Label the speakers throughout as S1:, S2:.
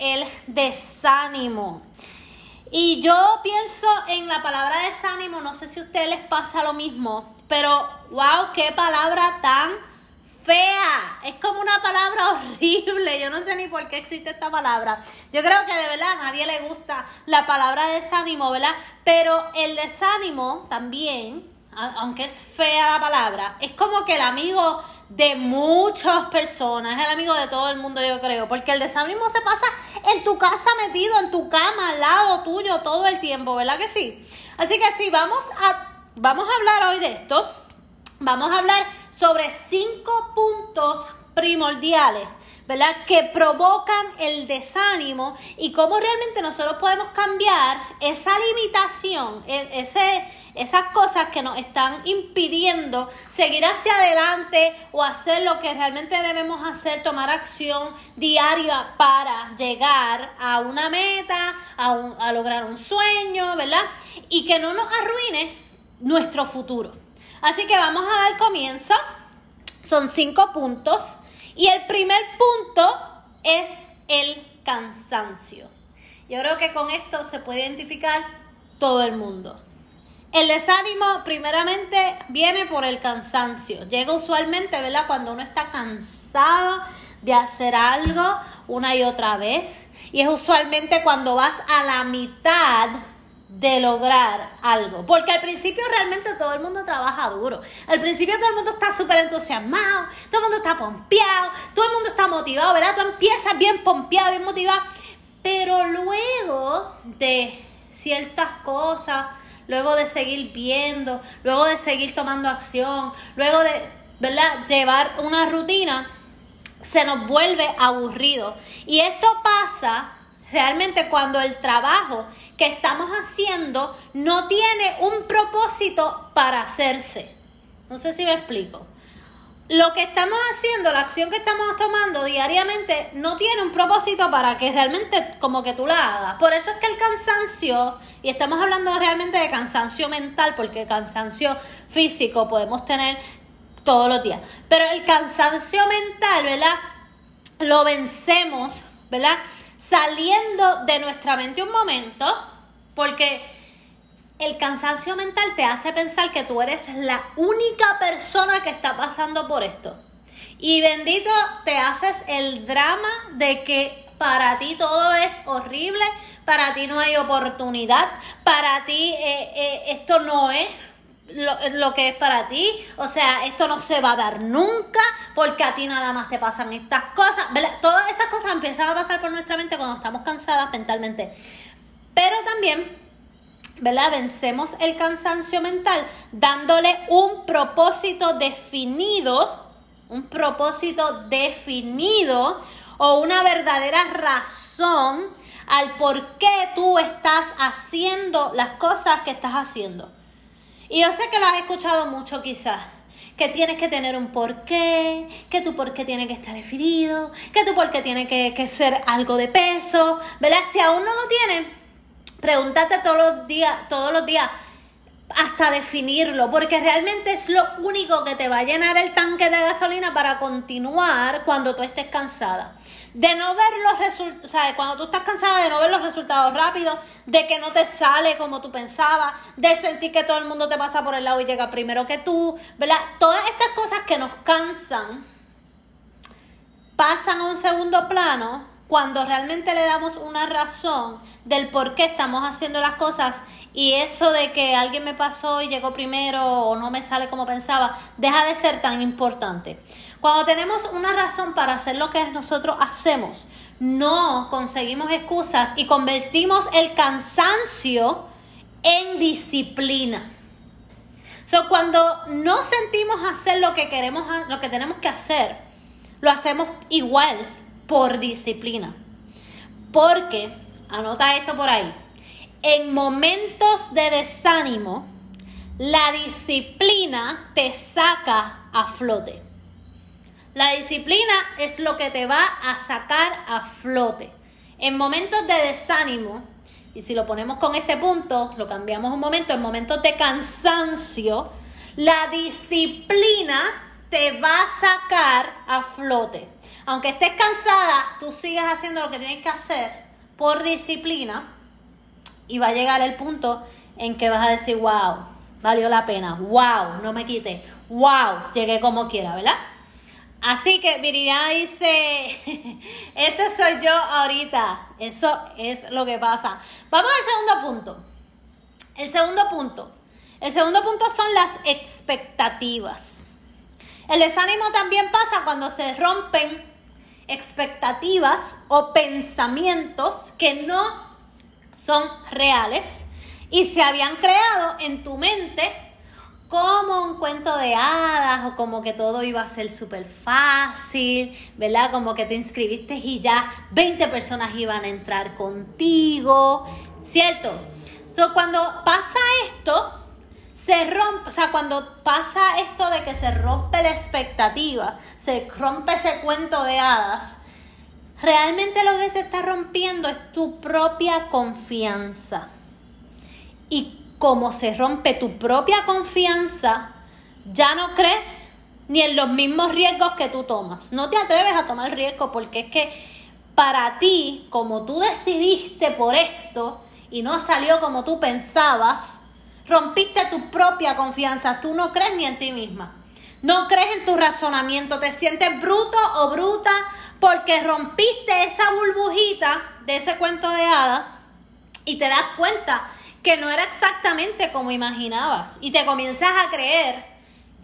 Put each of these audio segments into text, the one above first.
S1: el desánimo. Y yo pienso en la palabra desánimo, no sé si a ustedes les pasa lo mismo, pero wow, qué palabra tan fea. Es como una palabra horrible. Yo no sé ni por qué existe esta palabra. Yo creo que de verdad a nadie le gusta la palabra desánimo, ¿verdad? Pero el desánimo también, aunque es fea la palabra, es como que el amigo de muchas personas, es el amigo de todo el mundo, yo creo, porque el desánimo se pasa en tu casa metido, en tu cama, al lado tuyo, todo el tiempo, ¿verdad que sí? Así que sí, vamos a, vamos a hablar hoy de esto. Vamos a hablar sobre cinco puntos primordiales ¿verdad? Que provocan el desánimo y cómo realmente nosotros podemos cambiar esa limitación, e, ese, esas cosas que nos están impidiendo seguir hacia adelante o hacer lo que realmente debemos hacer, tomar acción diaria para llegar a una meta, a, a lograr un sueño, ¿verdad? Y que no nos arruine nuestro futuro. Así que vamos a dar comienzo. Son cinco puntos y el primer punto es el cansancio. Yo creo que con esto se puede identificar todo el mundo. El desánimo primeramente viene por el cansancio. Llega usualmente, ¿verdad? Cuando uno está cansado de hacer algo una y otra vez. Y es usualmente cuando vas a la mitad de lograr algo. Porque al principio realmente todo el mundo trabaja duro. Al principio todo el mundo está súper entusiasmado, todo el mundo está pompeado, todo el mundo está motivado, ¿verdad? Tú empiezas bien pompeado, bien motivado. Pero luego de ciertas cosas, luego de seguir viendo, luego de seguir tomando acción, luego de, ¿verdad? Llevar una rutina, se nos vuelve aburrido. Y esto pasa realmente cuando el trabajo que estamos haciendo no tiene un propósito para hacerse. No sé si me explico. Lo que estamos haciendo, la acción que estamos tomando diariamente, no tiene un propósito para que realmente como que tú la hagas. Por eso es que el cansancio, y estamos hablando realmente de cansancio mental, porque cansancio físico podemos tener todos los días, pero el cansancio mental, ¿verdad? Lo vencemos, ¿verdad? Saliendo de nuestra mente un momento, porque el cansancio mental te hace pensar que tú eres la única persona que está pasando por esto. Y bendito, te haces el drama de que para ti todo es horrible, para ti no hay oportunidad, para ti eh, eh, esto no es lo, que es para ti. O sea, esto no se va a dar nunca porque a ti nada más te pasan estas cosas. Todas esas cosas empiezan a pasar por nuestra mente cuando estamos cansadas mentalmente. Pero también, ¿verdad? Vencemos el cansancio mental dándole un propósito definido, un propósito definido o una verdadera razón al por qué tú estás haciendo las cosas que estás haciendo. Y yo sé que lo has escuchado mucho quizás, que tienes que tener un porqué, que tu porqué tiene que estar definido, que tu porqué tiene que, ser algo de peso, ¿verdad? Si aún no lo tienes, pregúntate todos los días, todos los días, hasta definirlo, porque realmente es lo único que te va a llenar el tanque de gasolina para continuar cuando tú estés cansada de no ver los resultados, o cuando tú estás cansada de no ver los resultados rápidos, de que no te sale como tú pensabas, de sentir que todo el mundo te pasa por el lado y llega primero que tú, ¿verdad? Todas estas cosas que nos cansan pasan a un segundo plano cuando realmente le damos una razón del por qué estamos haciendo las cosas y eso de que alguien me pasó y llegó primero o no me sale como pensaba, deja de ser tan importante. Cuando tenemos una razón para hacer lo que nosotros hacemos, no conseguimos excusas y convertimos el cansancio en disciplina. So, cuando no sentimos hacer lo que queremos, lo que tenemos que hacer, lo hacemos igual por disciplina. Porque, anota esto por ahí, en momentos de desánimo, la disciplina te saca a flote. La disciplina es lo que te va a sacar a flote. En momentos de desánimo, y si lo ponemos con este punto, lo cambiamos un momento, en momentos de cansancio, la disciplina te va a sacar a flote. Aunque estés cansada, tú sigues haciendo lo que tienes que hacer por disciplina y va a llegar el punto en que vas a decir, wow, valió la pena, wow, no me quité, wow, llegué como quiera, ¿verdad? Así que Viridiana dice, este soy yo ahorita, eso es lo que pasa. Vamos al segundo punto. El segundo punto. El segundo punto son las expectativas. El desánimo también pasa cuando se rompen expectativas o pensamientos que no son reales y se habían creado en tu mente como un cuento de hadas o como que todo iba a ser súper fácil, ¿verdad? Como que te inscribiste y ya 20 personas iban a entrar contigo, ¿cierto? So, cuando pasa esto, se rompe, o sea, cuando pasa esto de que se rompe la expectativa, se rompe ese cuento de hadas, realmente lo que se está rompiendo es tu propia confianza. Y como se rompe tu propia confianza, ya no crees ni en los mismos riesgos que tú tomas. No te atreves a tomar riesgo porque es que para ti, como tú decidiste por esto y no salió como tú pensabas, rompiste tu propia confianza. Tú no crees ni en ti misma. No crees en tu razonamiento, te sientes bruto o bruta porque rompiste esa burbujita de ese cuento de hadas y te das cuenta que no era exactamente como imaginabas y te comienzas a creer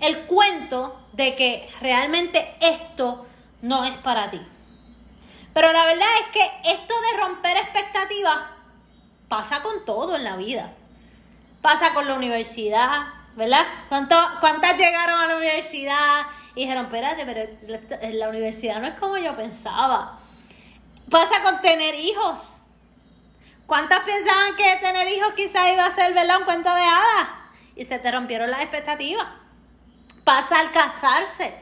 S1: el cuento de que realmente esto no es para ti. Pero la verdad es que esto de romper expectativas pasa con todo en la vida. Pasa con la universidad, ¿verdad? ¿Cuántas llegaron a la universidad y dijeron, espérate, pero la universidad no es como yo pensaba? Pasa con tener hijos. ¿Cuántas pensaban que tener hijos quizás iba a ser ¿verdad? un cuento de hadas? Y se te rompieron las expectativas. Pasa al casarse.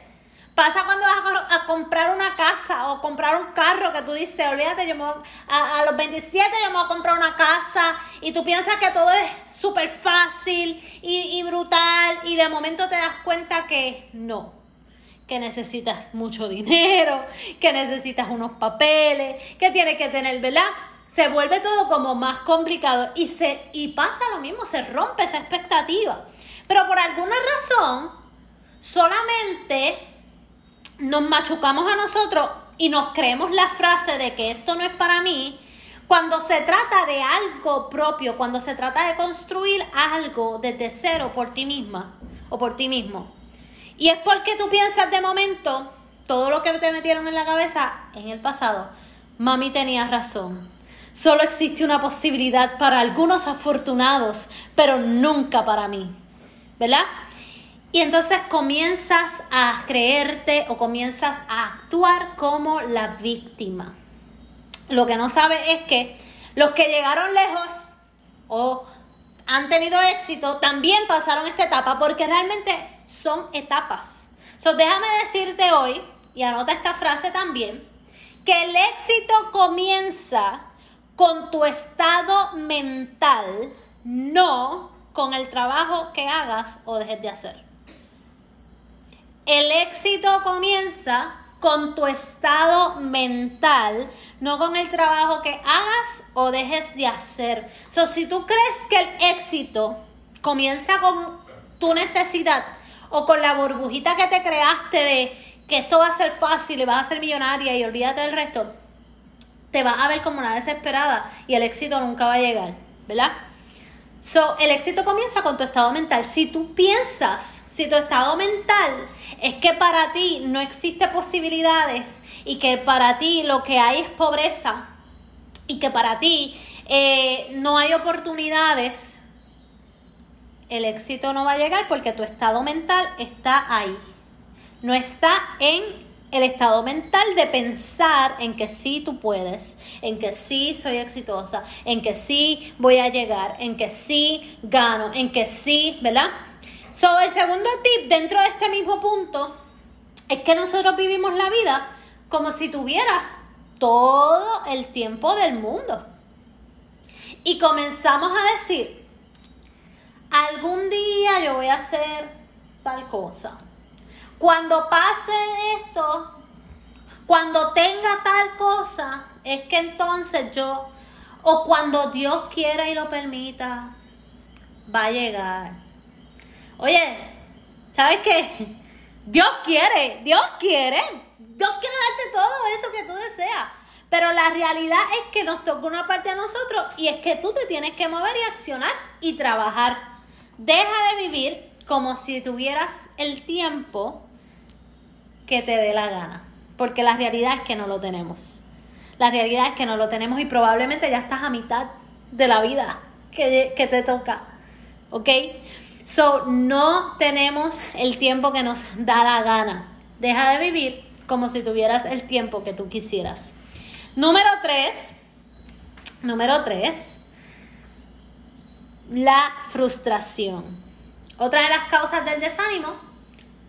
S1: Pasa cuando vas a, comprar una casa o comprar un carro que tú dices, olvídate, yo a, los 27 yo me voy a comprar una casa y tú piensas que todo es súper fácil y, y brutal y de momento te das cuenta que no, que necesitas mucho dinero, que necesitas unos papeles, que tienes que tener, ¿verdad? Se vuelve todo como más complicado y, se, y pasa lo mismo, se rompe esa expectativa. Pero por alguna razón, solamente nos machucamos a nosotros y nos creemos la frase de que esto no es para mí, cuando se trata de algo propio, cuando se trata de construir algo desde cero por ti misma o por ti mismo. Y es porque tú piensas de momento todo lo que te metieron en la cabeza en el pasado. Mami tenía razón Solo existe una posibilidad para algunos afortunados, pero nunca para mí. ¿Verdad? Y entonces comienzas a creerte o comienzas a actuar como la víctima. Lo que no sabes es que los que llegaron lejos o han tenido éxito también pasaron esta etapa porque realmente son etapas. So, déjame decirte hoy, y anota esta frase también, que el éxito comienza con tu estado mental, no con el trabajo que hagas o dejes de hacer. El éxito comienza con tu estado mental, no con el trabajo que hagas o dejes de hacer. So, si tú crees que el éxito comienza con tu necesidad o con la burbujita que te creaste de que esto va a ser fácil y vas a ser millonaria y olvídate del resto, te vas a ver como una desesperada y el éxito nunca va a llegar, ¿verdad? So, el éxito comienza con tu estado mental. Si tú piensas, si tu estado mental es que para ti no existe posibilidades y que para ti lo que hay es pobreza y que para ti eh, no hay oportunidades, el éxito no va a llegar porque tu estado mental está ahí. No está en el estado mental de pensar en que sí tú puedes, en que sí soy exitosa, en que sí voy a llegar, en que sí gano, en que sí, ¿verdad? So, el segundo tip dentro de este mismo punto es que nosotros vivimos la vida como si tuvieras todo el tiempo del mundo. Y comenzamos a decir, algún día yo voy a hacer tal cosa cuando pase esto, Cuando tenga tal cosa, es que entonces yo, o cuando Dios quiera y lo permita, va a llegar. Oye, ¿sabes qué? Dios quiere, Dios quiere, Dios quiere darte todo eso que tú deseas. Pero la realidad es que nos toca una parte a nosotros y es que tú te tienes que mover y accionar y trabajar. Deja de vivir como si tuvieras el tiempo que te dé la gana. Porque la realidad es que no lo tenemos. La realidad es que no lo tenemos y probablemente ya estás a mitad de la vida que, que te toca. ¿Ok? So, no tenemos el tiempo que nos da la gana. Deja de vivir como si tuvieras el tiempo que tú quisieras. Número tres, número tres, la frustración. Otra de las causas del desánimo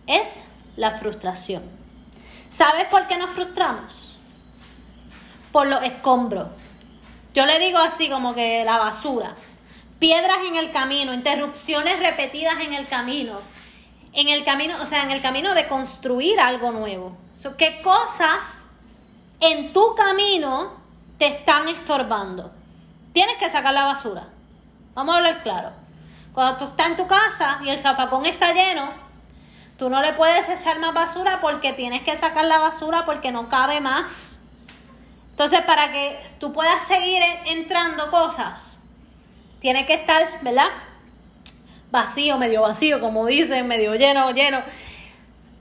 S1: es la frustración. ¿Sabes por qué nos frustramos? Por los escombros. Yo le digo así como que la basura. Piedras en el camino, interrupciones repetidas en el camino. En el camino, o sea, en el camino de construir algo nuevo. ¿Qué cosas en tu camino te están estorbando. Tienes que sacar la basura. Vamos a hablar claro. Cuando tú estás en tu casa y el zafacón está lleno, tú no le puedes echar más basura porque tienes que sacar la basura porque no cabe más. Entonces, para que tú puedas seguir entrando cosas, tiene que estar, ¿verdad? Vacío, medio vacío, como dicen, medio lleno, lleno.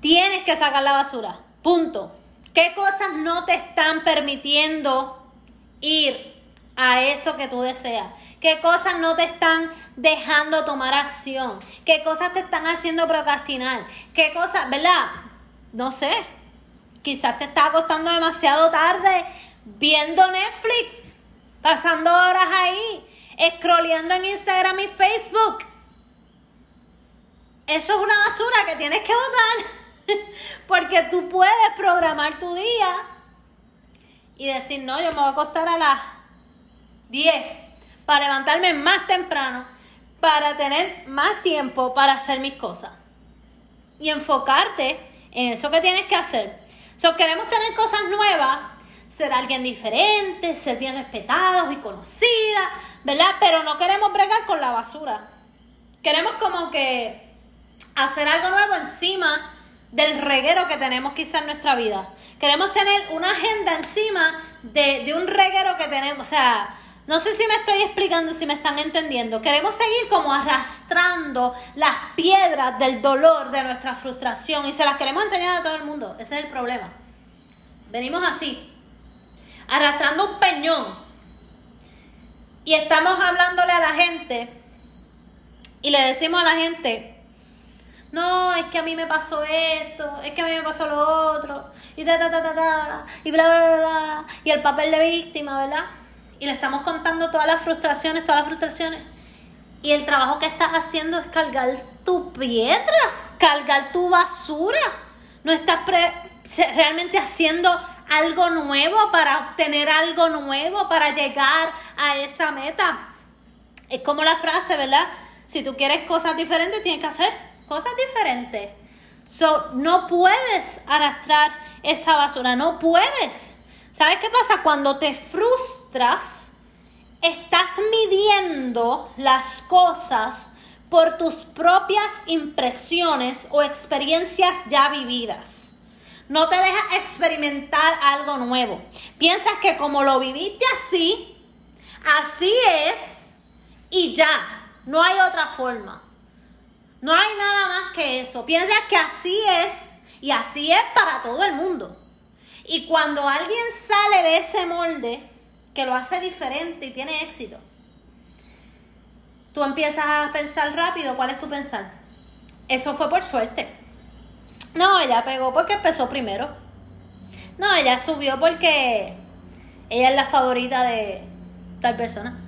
S1: Tienes que sacar la basura. Punto. ¿Qué cosas no te están permitiendo ir a eso que tú deseas? ¿Qué cosas no te están dejando tomar acción? ¿Qué cosas te están haciendo procrastinar? ¿Qué cosas, verdad? No sé. Quizás te está acostando demasiado tarde viendo Netflix, pasando horas ahí, scrolleando en Instagram y Facebook. Eso es una basura que tienes que botar. Porque tú puedes programar tu día y decir, no, yo me voy a acostar a las 10 para levantarme más temprano, para tener más tiempo para hacer mis cosas. Y enfocarte en eso que tienes que hacer. Si queremos tener cosas nuevas, ser alguien diferente, ser bien respetados y conocida, ¿verdad? Pero no queremos bregar con la basura. Queremos como que hacer algo nuevo encima del reguero que tenemos quizá en nuestra vida. Queremos tener una agenda encima de, un reguero que tenemos. O sea, no sé si me estoy explicando, si me están entendiendo. Queremos seguir como arrastrando las piedras del dolor, de nuestra frustración y se las queremos enseñar a todo el mundo. Ese es el problema. Venimos así, arrastrando un peñón y estamos hablándole a la gente y le decimos a la gente, no, es que a mí me pasó esto, es que a mí me pasó lo otro, y ta, ta, ta, ta, ta, y bla, bla, bla, bla, y el papel de víctima, ¿verdad? Y le estamos contando todas las frustraciones, todas las frustraciones. Y el trabajo que estás haciendo es cargar tu piedra, cargar tu basura. No estás realmente haciendo algo nuevo para obtener algo nuevo, para llegar a esa meta. Es como la frase, ¿verdad? Si tú quieres cosas diferentes, tienes que hacer cosas diferentes. So, no puedes arrastrar esa basura, no puedes. ¿Sabes qué pasa? Cuando te frustras, estás midiendo las cosas por tus propias impresiones o experiencias ya vividas. No te dejas experimentar algo nuevo. Piensas que como lo viviste así, así es y ya, no hay otra forma. No hay nada más que eso. Piensa que así es y así es para todo el mundo. Y cuando alguien sale de ese molde, que lo hace diferente y tiene éxito, tú empiezas a pensar rápido, ¿cuál es tu pensar? Eso fue por suerte. No, ella pegó porque empezó primero. No, ella subió porque ella es la favorita de tal persona.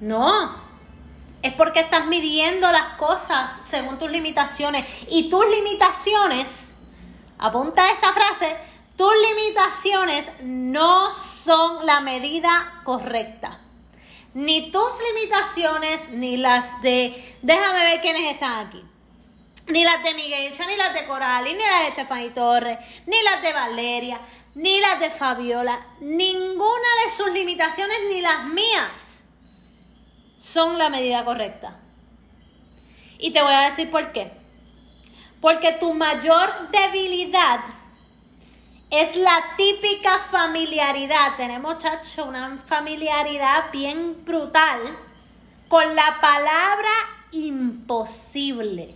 S1: No, es porque estás midiendo las cosas según tus limitaciones. Y tus limitaciones, apunta esta frase, tus limitaciones no son la medida correcta. Ni tus limitaciones, ni las de... Déjame ver quiénes están aquí. Ni las de Miguel, ni las de Coral, ni las de Estefany Torres, ni las de Valeria, ni las de Fabiola. Ninguna de sus limitaciones, ni las mías, son la medida correcta. Y te voy a decir por qué. Porque tu mayor debilidad es la típica familiaridad. Tenemos, chacho, una familiaridad bien brutal con la palabra imposible.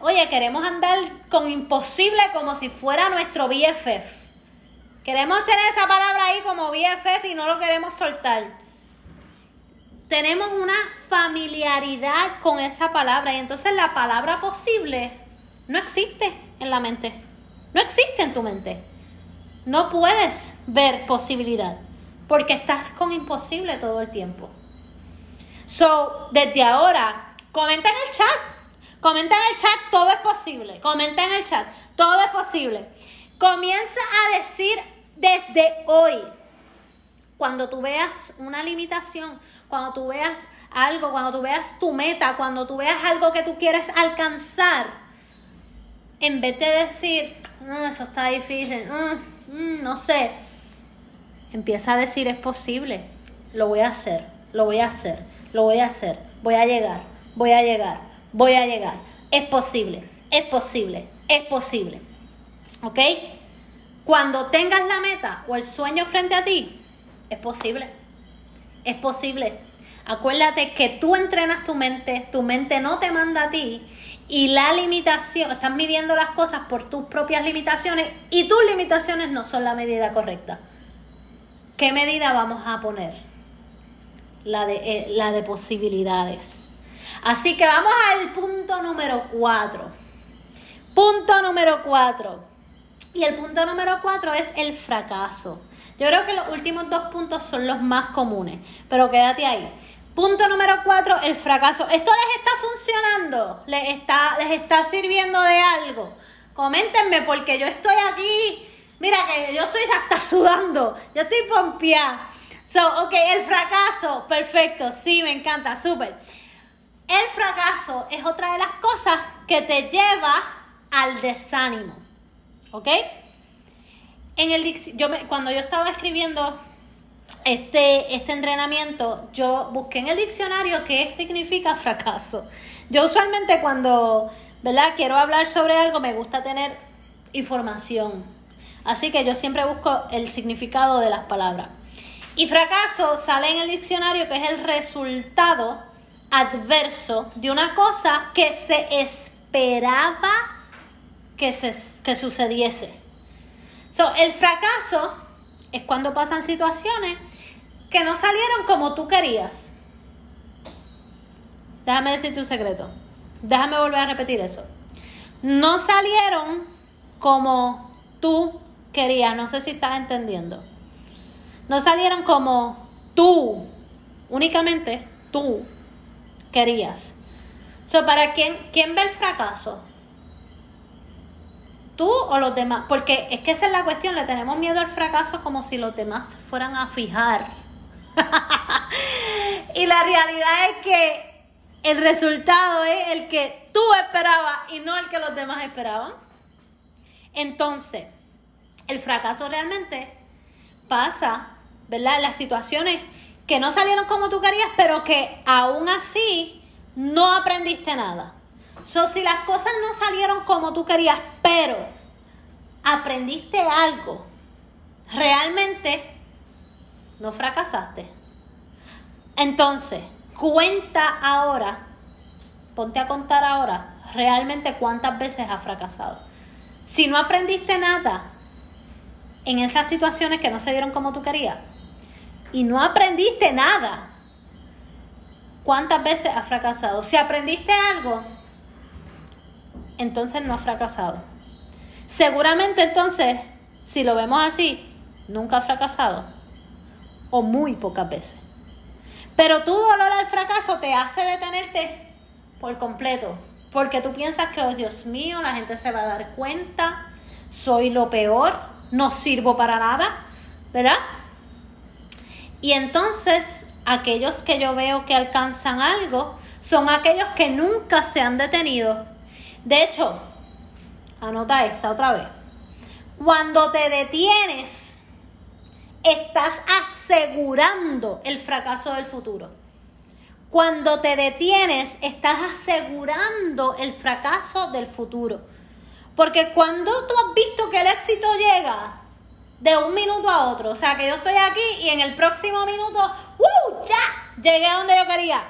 S1: Oye, queremos andar con imposible como si fuera nuestro BFF. Queremos tener esa palabra ahí como BFF y no lo queremos soltar. Tenemos una familiaridad con esa palabra y entonces la palabra posible no existe en la mente. No existe en tu mente. No puedes ver posibilidad porque estás con imposible todo el tiempo. So, desde ahora, comenta en el chat. Comenta en el chat, todo es posible. Comenta en el chat, todo es posible. Comienza a decir desde hoy, cuando tú veas una limitación, cuando tú veas algo, cuando tú veas tu meta, cuando tú veas algo que tú quieres alcanzar, en vez de decir, mm, eso está difícil, mm, mm, no sé, empieza a decir, es posible, lo voy a hacer, lo voy a hacer, lo voy a hacer, voy a llegar, voy a llegar, voy a llegar, es posible, es posible, es posible. ¿Ok? Cuando tengas la meta o el sueño frente a ti, es posible. Es posible. Acuérdate que tú entrenas tu mente, tu mente no te manda a ti y la limitación, estás midiendo las cosas por tus propias limitaciones y tus limitaciones no son la medida correcta. ¿Qué medida vamos a poner? La de, eh, la de posibilidades. Así que vamos al punto número cuatro. Punto número cuatro. Y el punto número cuatro es el fracaso. Yo creo que los últimos dos puntos son los más comunes, pero quédate ahí. Punto número cuatro, el fracaso. ¿Esto les está funcionando? ¿Les está, les está sirviendo de algo? Coméntenme porque yo estoy aquí. Mira que yo estoy hasta sudando. Yo estoy pompeada. So, ok, el fracaso. Perfecto. Sí, me encanta. Súper. El fracaso es otra de las cosas que te lleva al desánimo. ¿Ok? En el yo cuando yo estaba escribiendo este, este entrenamiento, yo busqué en el diccionario qué significa fracaso. Yo usualmente cuando, ¿verdad? Quiero hablar sobre algo, me gusta tener información. Así que yo siempre busco el significado de las palabras. Y fracaso sale en el diccionario que es el resultado adverso de una cosa que se esperaba que, se, que sucediese. So, el fracaso es cuando pasan situaciones que no salieron como tú querías. Déjame decirte un secreto. Déjame volver a repetir eso. No salieron como tú querías. No sé si estás entendiendo. No salieron como tú, únicamente tú querías. So, ¿para quién, quién ve el fracaso? Tú o los demás, porque es que esa es la cuestión, le tenemos miedo al fracaso como si los demás fueran a fijar. y la realidad es que el resultado es el que tú esperabas y no el que los demás esperaban. Entonces, el fracaso realmente pasa, ¿verdad? Las situaciones que no salieron como tú querías, pero que aún así no aprendiste nada. So, si las cosas no salieron como tú querías, pero aprendiste algo, realmente no fracasaste. Entonces, cuenta ahora, ponte a contar ahora, realmente cuántas veces has fracasado. Si no aprendiste nada en esas situaciones que no se dieron como tú querías, y no aprendiste nada, ¿cuántas veces has fracasado? Si aprendiste algo, entonces no has fracasado. Seguramente entonces, si lo vemos así, nunca has fracasado. O muy pocas veces. Pero tu dolor al fracaso te hace detenerte por completo. Porque tú piensas que, oh Dios mío, la gente se va a dar cuenta, soy lo peor, no sirvo para nada, ¿verdad? Y entonces aquellos que yo veo que alcanzan algo son aquellos que nunca se han detenido De hecho, anota esta otra vez. Cuando te detienes, estás asegurando el fracaso del futuro. Cuando te detienes, estás asegurando el fracaso del futuro. Porque cuando tú has visto que el éxito llega de un minuto a otro, o sea, que yo estoy aquí y en el próximo minuto, ¡uh! ¡Ya! Llegué a donde yo quería.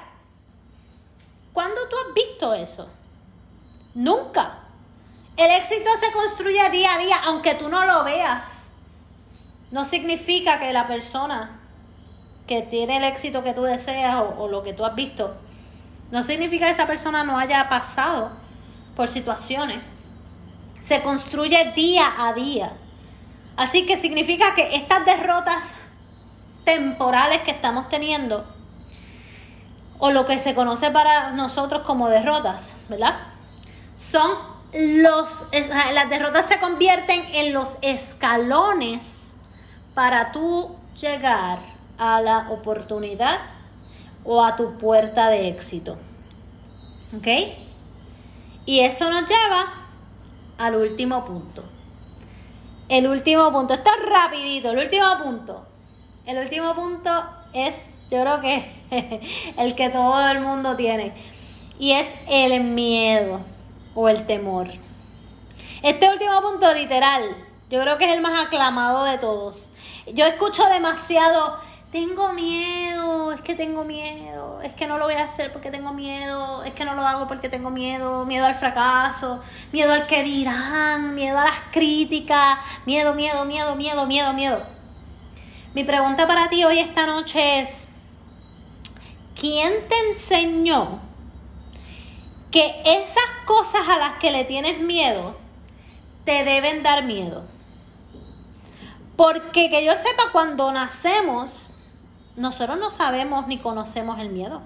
S1: ¿Cuándo tú has visto eso? Nunca. El éxito se construye día a día, aunque tú no lo veas. No significa que la persona que tiene el éxito que tú deseas o, lo que tú has visto, no significa que esa persona no haya pasado por situaciones. Se construye día a día. Así que significa que estas derrotas temporales que estamos teniendo, o lo que se conoce para nosotros como derrotas, ¿verdad? Son los, las derrotas se convierten en los escalones para tú llegar a la oportunidad o a tu puerta de éxito. ¿Ok? Y eso nos lleva al último punto. El último punto, esto es rapidito, el último punto. El último punto es, yo creo que el que todo el mundo tiene. Y es el miedo o el temor. Este último punto literal, yo creo que es el más aclamado de todos. Yo escucho demasiado, tengo miedo, es que tengo miedo, es que no lo voy a hacer porque tengo miedo, es que no lo hago porque tengo miedo, miedo al fracaso, miedo al que dirán, miedo a las críticas, miedo, miedo, miedo, miedo, miedo, miedo. Mi pregunta para ti hoy esta noche es, ¿quién te enseñó que esas cosas a las que le tienes miedo te deben dar miedo? Porque que yo sepa, cuando nacemos, nosotros no sabemos ni conocemos el miedo.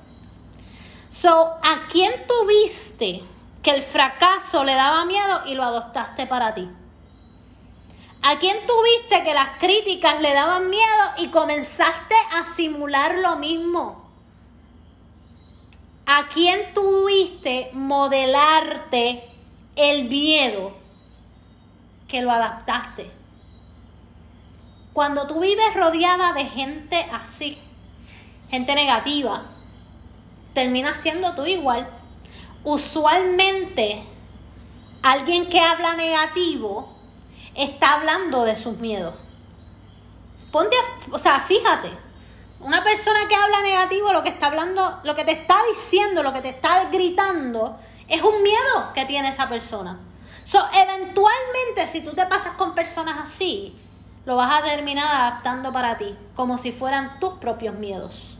S1: So, ¿a quién tuviste que el fracaso le daba miedo y lo adoptaste para ti? ¿A quién tuviste que las críticas le daban miedo y comenzaste a simular lo mismo? ¿A quién tuviste modelarte el miedo que lo adaptaste? Cuando tú vives rodeada de gente así, gente negativa, terminas siendo tú igual. Usualmente, alguien que habla negativo está hablando de sus miedos. Ponte, o sea, fíjate, una persona que habla negativo lo que está hablando, lo que te está diciendo, lo que te está gritando, es un miedo que tiene esa persona. So, eventualmente, si tú te pasas con personas así, lo vas a terminar adaptando para ti, como si fueran tus propios miedos.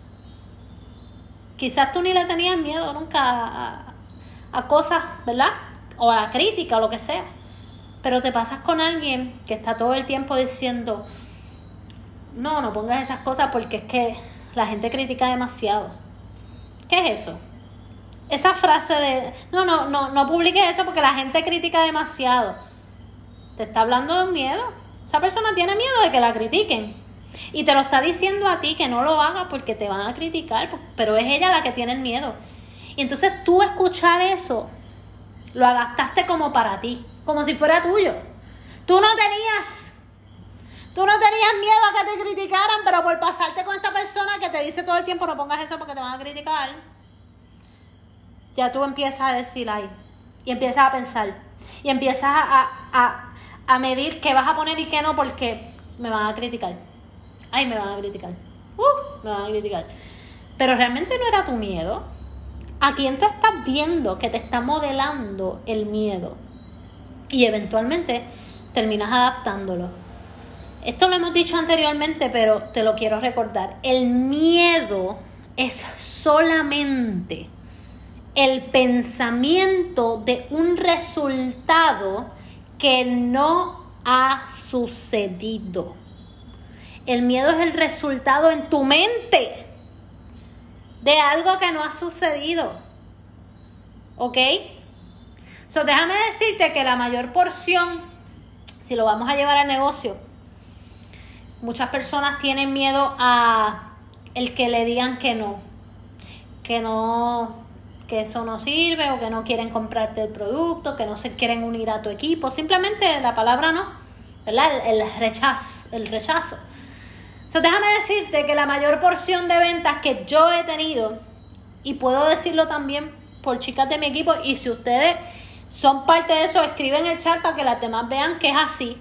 S1: Quizás tú ni le tenías miedo nunca a, cosas, ¿verdad? O a la crítica o lo que sea. Pero te pasas con alguien que está todo el tiempo diciendo, no, no pongas esas cosas porque es que la gente critica demasiado. ¿Qué es eso? Esa frase de, no, no, no, no publiques eso porque la gente critica demasiado. Te está hablando de un miedo. Esa persona tiene miedo de que la critiquen. Y te lo está diciendo a ti que no lo hagas porque te van a criticar, pero es ella la que tiene el miedo. Y entonces tú escuchar eso, lo adaptaste como para ti, como si fuera tuyo. Tú no tenías, tú no tenías miedo a que te criticaran, pero por pasarte con esta persona que te dice todo el tiempo no pongas eso porque te van a criticar, ya tú empiezas a decir ahí, y empiezas a pensar, y empiezas a a medir qué vas a poner y qué no porque me van a criticar. Ay, me van a criticar. Uh, me van a criticar. Pero realmente no era tu miedo. ¿A quién tú estás viendo que te está modelando el miedo? Y eventualmente terminas adaptándolo. Esto lo hemos dicho anteriormente, pero te lo quiero recordar. El miedo es solamente el pensamiento de un resultado que no ha sucedido. El miedo es el resultado en tu mente de algo que no ha sucedido. ¿Ok? So, déjame decirte que la mayor porción, si lo vamos a llevar al negocio, muchas personas tienen miedo a el que le digan que no, que no, que eso no sirve o que no quieren comprarte el producto, que no se quieren unir a tu equipo, simplemente la palabra no, ¿verdad? El, rechazo, el rechazo. So, déjame decirte que la mayor porción de ventas que yo he tenido, y puedo decirlo también por chicas de mi equipo, y si ustedes son parte de eso, escriben en el chat para que las demás vean que es así.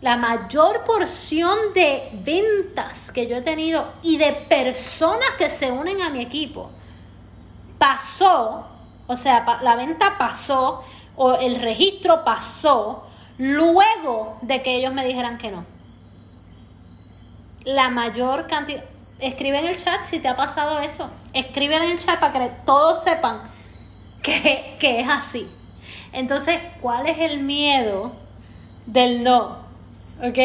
S1: La mayor porción de ventas que yo he tenido y de personas que se unen a mi equipo pasó, o sea, la venta pasó o el registro pasó luego de que ellos me dijeran que no. La mayor cantidad... Escribe en el chat si te ha pasado eso. Escribe en el chat para que todos sepan que, que es así. Entonces, ¿cuál es el miedo del no? ¿Ok?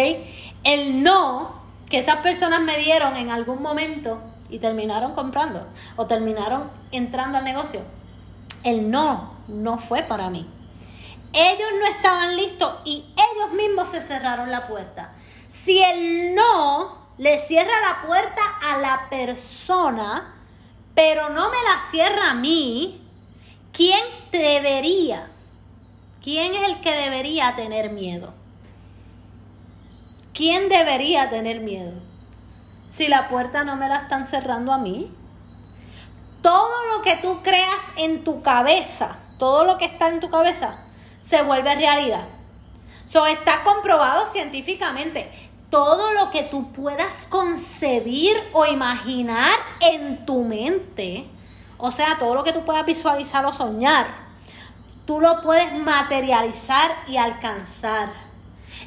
S1: El no que esas personas me dieron en algún momento y terminaron comprando o terminaron entrando al negocio. El no, no fue para mí. Ellos no estaban listos y ellos mismos se cerraron la puerta. Si el no le cierra la puerta a la persona, pero no me la cierra a mí, ¿quién debería? ¿Quién es el que debería tener miedo? ¿Quién debería tener miedo? si la puerta no me la están cerrando a mí? Todo lo que tú creas en tu cabeza, todo lo que está en tu cabeza, se vuelve realidad. Eso está comprobado científicamente. Todo lo que tú puedas concebir o imaginar en tu mente, o sea, todo lo que tú puedas visualizar o soñar, tú lo puedes materializar y alcanzar.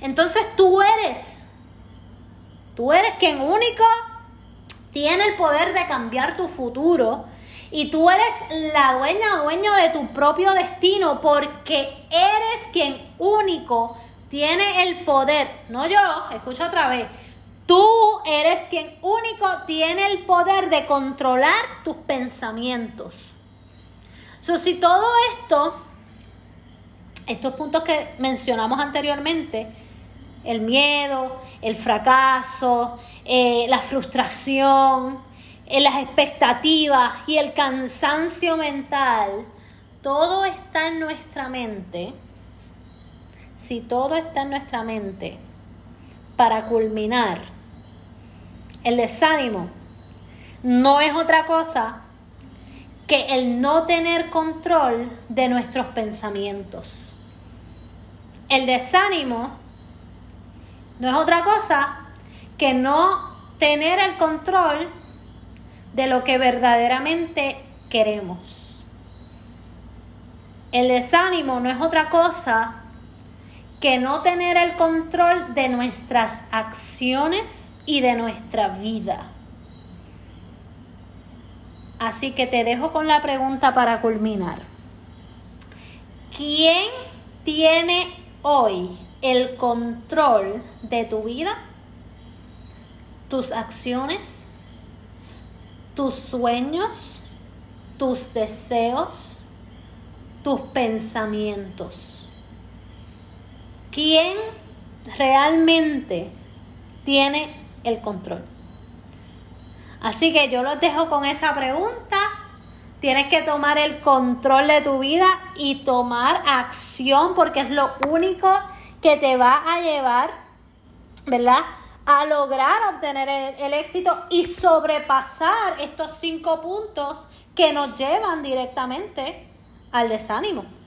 S1: Entonces tú eres Tú eres quien único tiene el poder de cambiar tu futuro. Y tú eres la dueña dueño de tu propio destino porque eres quien único tiene el poder. No yo, escucha otra vez. Tú eres quien único tiene el poder de controlar tus pensamientos. So, si todo esto, estos puntos que mencionamos anteriormente, el miedo, el fracaso, eh, la frustración, eh, las expectativas y el cansancio mental, todo está en nuestra mente. Si todo está en nuestra mente, para culminar, el desánimo no es otra cosa que el no tener control de nuestros pensamientos. El desánimo no es otra cosa que no tener el control de lo que verdaderamente queremos. El desánimo no es otra cosa que no tener el control de nuestras acciones y de nuestra vida. Así que te dejo con la pregunta para culminar. ¿Quién tiene hoy el control de tu vida, tus acciones, tus sueños, tus deseos, tus pensamientos. ¿Quién realmente tiene el control? Así que yo los dejo con esa pregunta. Tienes que tomar el control de tu vida y tomar acción porque es lo único que te va a llevar, ¿verdad? A lograr obtener el, éxito y sobrepasar estos cinco puntos que nos llevan directamente al desánimo.